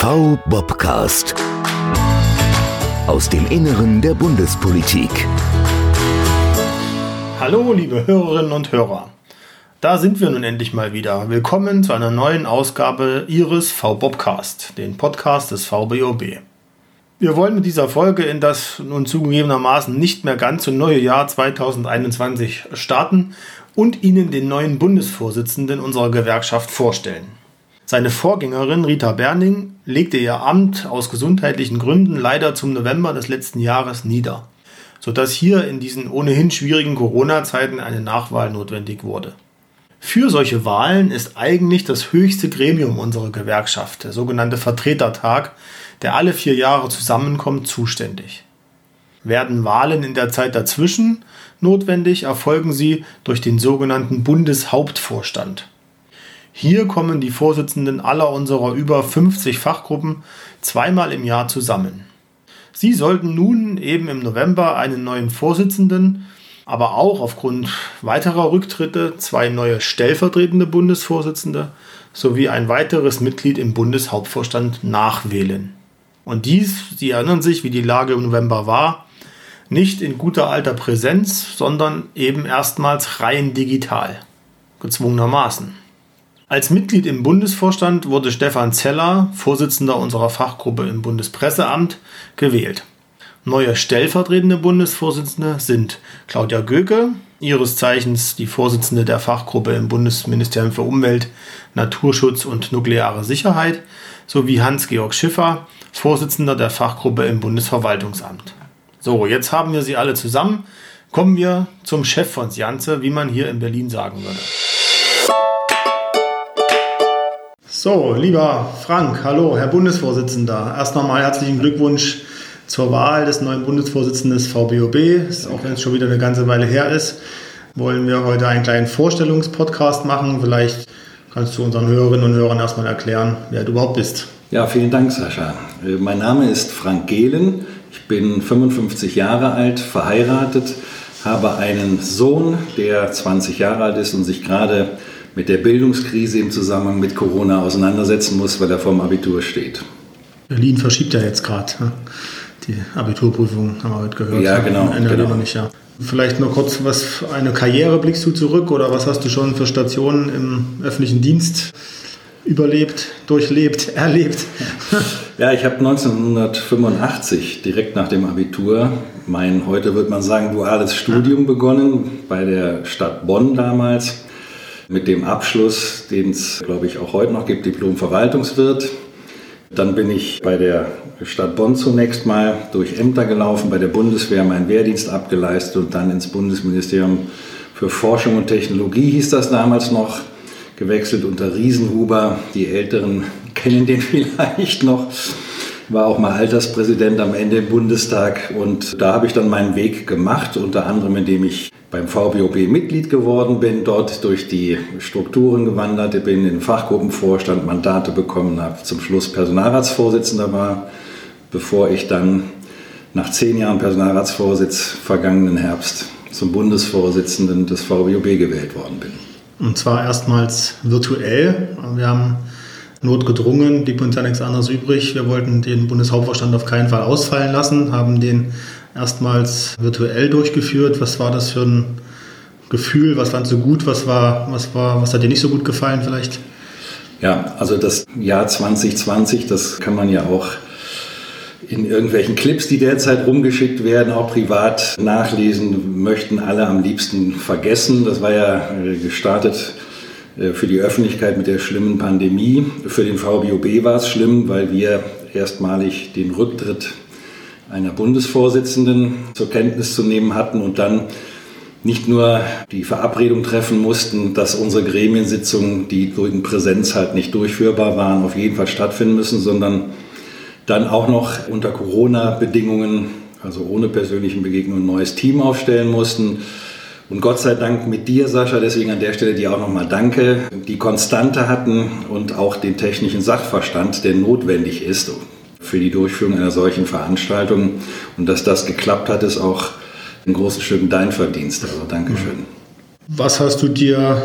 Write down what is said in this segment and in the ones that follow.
V-Bobcast. Aus dem Inneren der Bundespolitik. Hallo, liebe Hörerinnen und Hörer. Da sind wir nun endlich mal wieder. Willkommen zu einer neuen Ausgabe Ihres V-Bobcast, den Podcast des VBOB. Wir wollen mit dieser Folge in das nun zugegebenermaßen nicht mehr ganz so neue Jahr 2021 starten und Ihnen den neuen Bundesvorsitzenden unserer Gewerkschaft vorstellen. Seine Vorgängerin Rita Berning legte ihr Amt aus gesundheitlichen Gründen leider zum November des letzten Jahres nieder, sodass hier in diesen ohnehin schwierigen Corona-Zeiten eine Nachwahl notwendig wurde. Für solche Wahlen ist eigentlich das höchste Gremium unserer Gewerkschaft, der sogenannte Vertretertag, der alle vier Jahre zusammenkommt, zuständig. Werden Wahlen in der Zeit dazwischen notwendig, erfolgen sie durch den sogenannten Bundeshauptvorstand. Hier kommen die Vorsitzenden aller unserer über 50 Fachgruppen zweimal im Jahr zusammen. Sie sollten nun eben im November einen neuen Vorsitzenden, aber auch aufgrund weiterer Rücktritte zwei neue stellvertretende Bundesvorsitzende sowie ein weiteres Mitglied im Bundeshauptvorstand nachwählen. Und dies, Sie erinnern sich, wie die Lage im November war, nicht in guter alter Präsenz, sondern eben erstmals rein digital, gezwungenermaßen. Als Mitglied im Bundesvorstand wurde Stefan Zeller, Vorsitzender unserer Fachgruppe im Bundespresseamt, gewählt. Neue stellvertretende Bundesvorsitzende sind Claudia Göke, ihres Zeichens die Vorsitzende der Fachgruppe im Bundesministerium für Umwelt, Naturschutz und nukleare Sicherheit, sowie Hans-Georg Schiffer, Vorsitzender der Fachgruppe im Bundesverwaltungsamt. So, jetzt haben wir sie alle zusammen. Kommen wir zum Chef von Sianze, wie man hier in Berlin sagen würde. So, lieber Frank, hallo, Herr Bundesvorsitzender. Erst nochmal herzlichen Glückwunsch zur Wahl des neuen Bundesvorsitzenden des VBOB. Auch wenn es schon wieder eine ganze Weile her ist, wollen wir heute einen kleinen Vorstellungspodcast machen. Vielleicht kannst du unseren Hörerinnen und Hörern erstmal erklären, wer du überhaupt bist. Ja, vielen Dank, Sascha. Äh, mein Name ist Frank Gehlen. Ich bin 55 Jahre alt, verheiratet, habe einen Sohn, der 20 Jahre alt ist und sich gerade mit der Bildungskrise im Zusammenhang mit Corona auseinandersetzen muss, weil er vorm Abitur steht. Berlin verschiebt ja jetzt gerade ne? die Abiturprüfung, haben wir heute gehört. Ja, genau. Ende genau. Nicht, ja. Vielleicht nur kurz, was für eine Karriere blickst du zurück oder was hast du schon für Stationen im öffentlichen Dienst überlebt, durchlebt, erlebt? Ja, ich habe 1985 direkt nach dem Abitur mein, heute würde man sagen, duales Studium begonnen bei der Stadt Bonn damals mit dem Abschluss, den es, glaube ich, auch heute noch gibt, Diplom-Verwaltungswirt. Dann bin ich bei der Stadt Bonn zunächst mal durch Ämter gelaufen, bei der Bundeswehr meinen Wehrdienst abgeleistet und dann ins Bundesministerium für Forschung und Technologie hieß das damals noch, gewechselt unter Riesenhuber. Die Älteren kennen den vielleicht noch. War auch mal Alterspräsident am Ende im Bundestag und da habe ich dann meinen Weg gemacht, unter anderem indem ich beim VBOB Mitglied geworden bin, dort durch die Strukturen gewandert bin, in Fachgruppenvorstand Mandate bekommen habe, zum Schluss Personalratsvorsitzender war, bevor ich dann nach zehn Jahren Personalratsvorsitz vergangenen Herbst zum Bundesvorsitzenden des VBOB gewählt worden bin. Und zwar erstmals virtuell. Wir haben notgedrungen, blieb uns ja nichts anderes übrig. Wir wollten den Bundeshauptvorstand auf keinen Fall ausfallen lassen, haben den erstmals virtuell durchgeführt. Was war das für ein Gefühl? Was fandst du gut? Was, war, was, war, was hat dir nicht so gut gefallen vielleicht? Ja, also das Jahr 2020, das kann man ja auch in irgendwelchen Clips, die derzeit rumgeschickt werden, auch privat nachlesen, möchten alle am liebsten vergessen. Das war ja äh, gestartet äh, für die Öffentlichkeit mit der schlimmen Pandemie. Für den VBOB war es schlimm, weil wir erstmalig den Rücktritt einer Bundesvorsitzenden zur Kenntnis zu nehmen hatten und dann nicht nur die Verabredung treffen mussten, dass unsere Gremiensitzungen, die durch Präsenz halt nicht durchführbar waren, auf jeden Fall stattfinden müssen, sondern dann auch noch unter Corona-Bedingungen, also ohne persönlichen Begegnungen, ein neues Team aufstellen mussten. Und Gott sei Dank mit dir, Sascha, deswegen an der Stelle dir auch nochmal Danke, die Konstante hatten und auch den technischen Sachverstand, der notwendig ist, für die Durchführung einer solchen Veranstaltung. Und dass das geklappt hat, ist auch in großen Stücken dein Verdienst. Also Dankeschön. Was hast du dir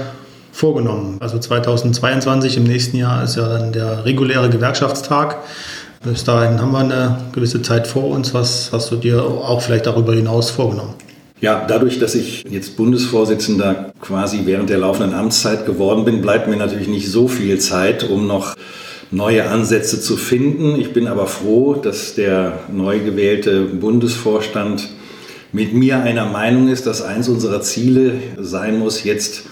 vorgenommen? Also 2022 im nächsten Jahr ist ja dann der reguläre Gewerkschaftstag. Bis dahin haben wir eine gewisse Zeit vor uns. Was hast du dir auch vielleicht darüber hinaus vorgenommen? Ja, dadurch, dass ich jetzt Bundesvorsitzender quasi während der laufenden Amtszeit geworden bin, bleibt mir natürlich nicht so viel Zeit, um noch neue Ansätze zu finden. Ich bin aber froh, dass der neu gewählte Bundesvorstand mit mir einer Meinung ist, dass eins unserer Ziele sein muss, jetzt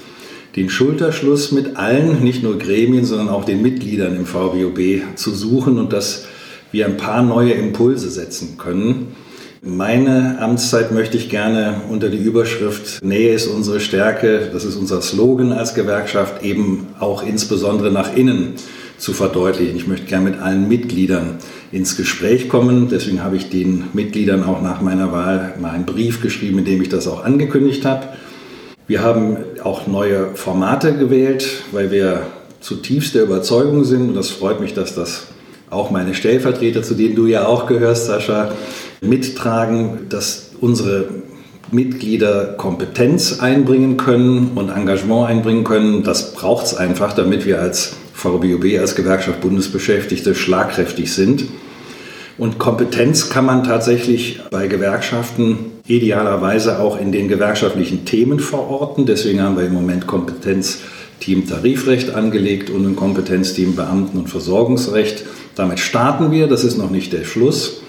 den Schulterschluss mit allen, nicht nur Gremien, sondern auch den Mitgliedern im VBOB zu suchen und dass wir ein paar neue Impulse setzen können. Meine Amtszeit möchte ich gerne unter die Überschrift Nähe ist unsere Stärke, das ist unser Slogan als Gewerkschaft, eben auch insbesondere nach innen zu verdeutlichen. Ich möchte gerne mit allen Mitgliedern ins Gespräch kommen. Deswegen habe ich den Mitgliedern auch nach meiner Wahl mal einen Brief geschrieben, in dem ich das auch angekündigt habe. Wir haben auch neue Formate gewählt, weil wir zutiefst der Überzeugung sind, und das freut mich, dass das auch meine Stellvertreter, zu denen du ja auch gehörst, Sascha, mittragen, dass unsere Mitglieder Kompetenz einbringen können und Engagement einbringen können. Das braucht es einfach, damit wir als VBOB, als Gewerkschaft Bundesbeschäftigte schlagkräftig sind. Und Kompetenz kann man tatsächlich bei Gewerkschaften idealerweise auch in den gewerkschaftlichen Themen verorten. Deswegen haben wir im Moment Kompetenzteam Tarifrecht angelegt und ein Kompetenzteam Beamten- und Versorgungsrecht. Damit starten wir, das ist noch nicht der Schluss.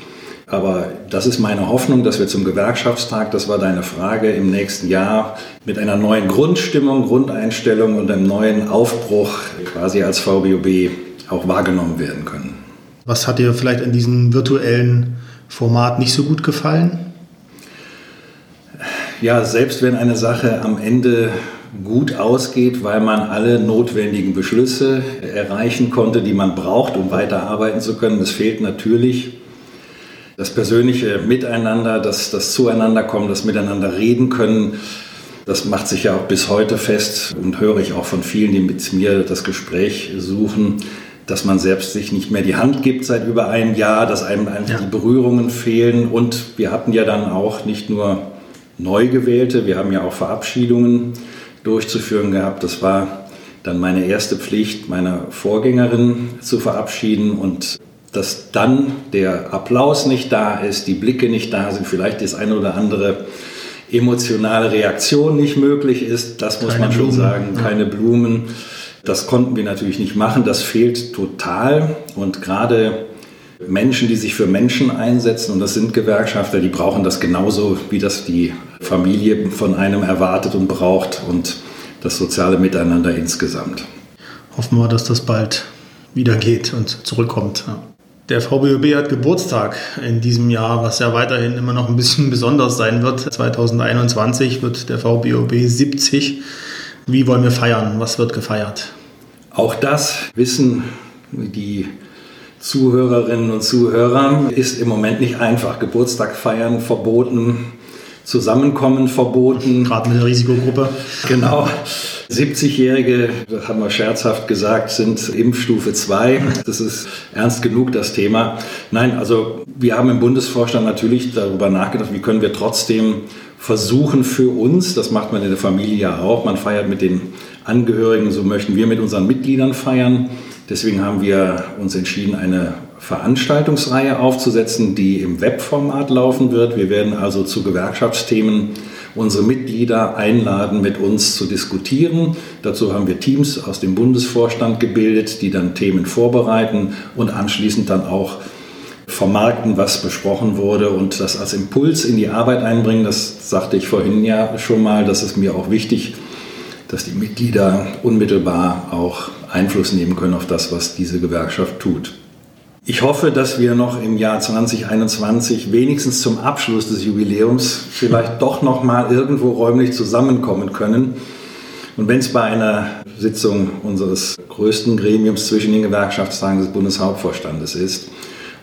Aber das ist meine Hoffnung, dass wir zum Gewerkschaftstag, das war deine Frage, im nächsten Jahr mit einer neuen Grundstimmung, Grundeinstellung und einem neuen Aufbruch quasi als VBOB auch wahrgenommen werden können. Was hat dir vielleicht in diesem virtuellen Format nicht so gut gefallen? Ja, selbst wenn eine Sache am Ende gut ausgeht, weil man alle notwendigen Beschlüsse erreichen konnte, die man braucht, um weiterarbeiten zu können. Es fehlt natürlich das persönliche Miteinander, das, das Zueinanderkommen, das Miteinander reden können. Das macht sich ja auch bis heute fest und höre ich auch von vielen, die mit mir das Gespräch suchen, dass man selbst sich nicht mehr die Hand gibt seit über einem Jahr, dass einem einfach ja. die Berührungen fehlen. Und wir hatten ja dann auch nicht nur Neugewählte, wir haben ja auch Verabschiedungen durchzuführen gehabt. Das war dann meine erste Pflicht, meiner Vorgängerin zu verabschieden und dass dann der Applaus nicht da ist, die Blicke nicht da sind, vielleicht das eine oder andere emotionale Reaktion nicht möglich ist, das muss Keine man schon Blumen. sagen, keine Blumen. Das konnten wir natürlich nicht machen, das fehlt total und gerade Menschen, die sich für Menschen einsetzen, und das sind Gewerkschafter, die brauchen das genauso, wie das die Familie von einem erwartet und braucht und das soziale Miteinander insgesamt. Hoffen wir, dass das bald wieder geht und zurückkommt. Der VBOB hat Geburtstag in diesem Jahr, was ja weiterhin immer noch ein bisschen besonders sein wird. 2021 wird der VBOB 70. Wie wollen wir feiern? Was wird gefeiert? Auch das wissen die Zuhörerinnen und Zuhörer ist im Moment nicht einfach. Geburtstag feiern verboten, Zusammenkommen verboten. Gerade mit der Risikogruppe. Genau. 70-Jährige, das haben wir scherzhaft gesagt, sind Impfstufe 2. Das ist ernst genug, das Thema. Nein, also wir haben im Bundesvorstand natürlich darüber nachgedacht, wie können wir trotzdem versuchen für uns, das macht man in der Familie ja auch, man feiert mit den Angehörigen, so möchten wir mit unseren Mitgliedern feiern Deswegen haben wir uns entschieden, eine Veranstaltungsreihe aufzusetzen, die im Webformat laufen wird. Wir werden also zu Gewerkschaftsthemen unsere Mitglieder einladen, mit uns zu diskutieren. Dazu haben wir Teams aus dem Bundesvorstand gebildet, die dann Themen vorbereiten und anschließend dann auch vermarkten, was besprochen wurde und das als Impuls in die Arbeit einbringen. Das sagte ich vorhin ja schon mal, das ist mir auch wichtig, dass die Mitglieder unmittelbar auch Einfluss nehmen können auf das, was diese Gewerkschaft tut. Ich hoffe, dass wir noch im Jahr 2021 wenigstens zum Abschluss des Jubiläums vielleicht doch noch mal irgendwo räumlich zusammenkommen können. Und wenn es bei einer Sitzung unseres größten Gremiums zwischen den Gewerkschaftstagen des Bundeshauptvorstandes ist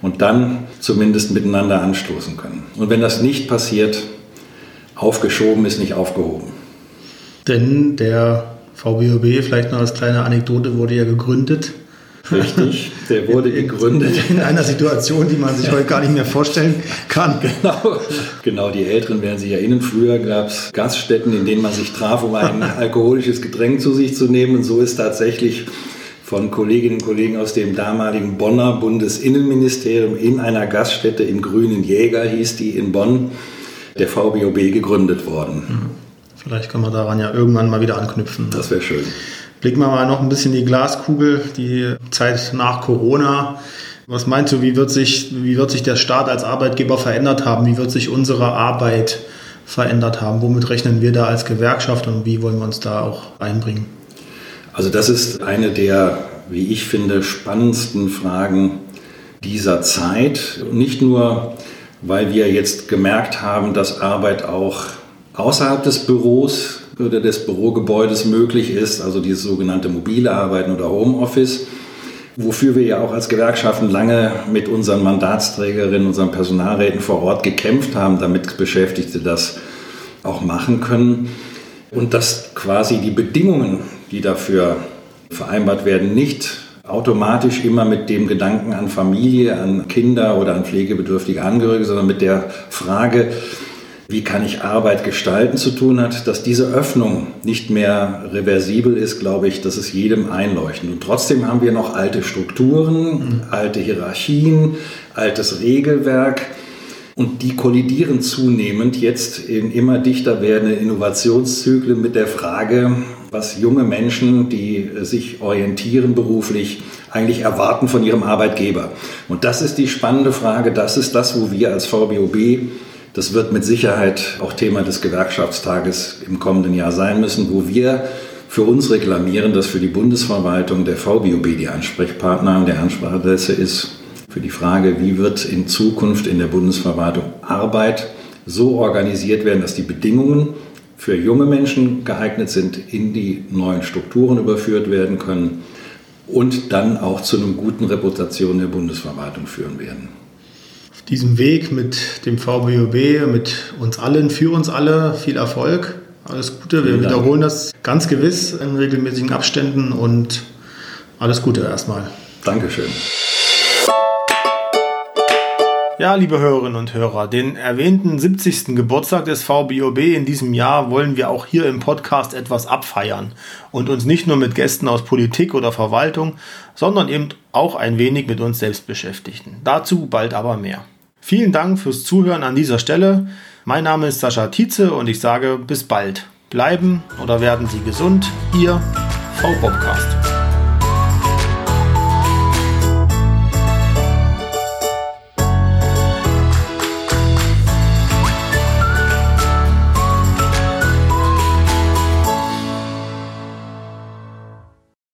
und dann zumindest miteinander anstoßen können. Und wenn das nicht passiert, aufgeschoben ist nicht aufgehoben. Denn der VBOB, vielleicht noch als kleine Anekdote, wurde ja gegründet Richtig, der wurde gegründet. In einer Situation, die man sich heute gar nicht mehr vorstellen kann. Genau, genau die Älteren werden sich erinnern. Früher gab es Gaststätten, in denen man sich traf, um ein alkoholisches Getränk zu sich zu nehmen. Und so ist tatsächlich von Kolleginnen und Kollegen aus dem damaligen Bonner Bundesinnenministerium in einer Gaststätte im Grünen Jäger, hieß die in Bonn, der VBOB gegründet worden. Mhm. Vielleicht kann man daran ja irgendwann mal wieder anknüpfen. Das wäre schön. Blicken wir mal noch ein bisschen in die Glaskugel, die Zeit nach Corona. Was meinst du, wie wird sich, wie wird sich der Staat als Arbeitgeber verändert haben? Wie wird sich unsere Arbeit verändert haben? Womit rechnen wir da als Gewerkschaft und wie wollen wir uns da auch einbringen? Also das ist eine der, wie ich finde, spannendsten Fragen dieser Zeit. Nicht nur, weil wir jetzt gemerkt haben, dass Arbeit auch außerhalb des Büros oder des Bürogebäudes möglich ist, also dieses sogenannte mobile Arbeiten oder Homeoffice, wofür wir ja auch als Gewerkschaften lange mit unseren Mandatsträgerinnen, unseren Personalräten vor Ort gekämpft haben, damit Beschäftigte das auch machen können. Und dass quasi die Bedingungen, die dafür vereinbart werden, nicht automatisch immer mit dem Gedanken an Familie, an Kinder oder an pflegebedürftige Angehörige, sondern mit der Frage, wie kann ich Arbeit gestalten zu tun hat, dass diese Öffnung nicht mehr reversibel ist, glaube ich, das ist jedem einleuchtend. Und trotzdem haben wir noch alte Strukturen, alte Hierarchien, altes Regelwerk. Und die kollidieren zunehmend jetzt in immer dichter werdenden Innovationszyklen mit der Frage, was junge Menschen, die sich orientieren beruflich, eigentlich erwarten von ihrem Arbeitgeber. Und das ist die spannende Frage, das ist das, wo wir als VBOB das wird mit Sicherheit auch Thema des Gewerkschaftstages im kommenden Jahr sein müssen, wo wir für uns reklamieren, dass für die Bundesverwaltung der VBOB die Ansprechpartner an der Ansprechadresse ist für die Frage, wie wird in Zukunft in der Bundesverwaltung Arbeit so organisiert werden, dass die Bedingungen für junge Menschen geeignet sind, in die neuen Strukturen überführt werden können und dann auch zu einer guten Reputation der Bundesverwaltung führen werden diesem Weg mit dem VBOB, mit uns allen, für uns alle viel Erfolg. Alles Gute. Wir wiederholen das ganz gewiss in regelmäßigen Abständen und alles Gute erstmal. Dankeschön. Ja, liebe Hörerinnen und Hörer, den erwähnten 70. Geburtstag des VBOB in diesem Jahr wollen wir auch hier im Podcast etwas abfeiern und uns nicht nur mit Gästen aus Politik oder Verwaltung, sondern eben auch ein wenig mit uns selbst beschäftigen. Dazu bald aber mehr. Vielen Dank fürs Zuhören an dieser Stelle. Mein Name ist Sascha Tietze und ich sage bis bald. Bleiben oder werden Sie gesund. Ihr V-Bobcast.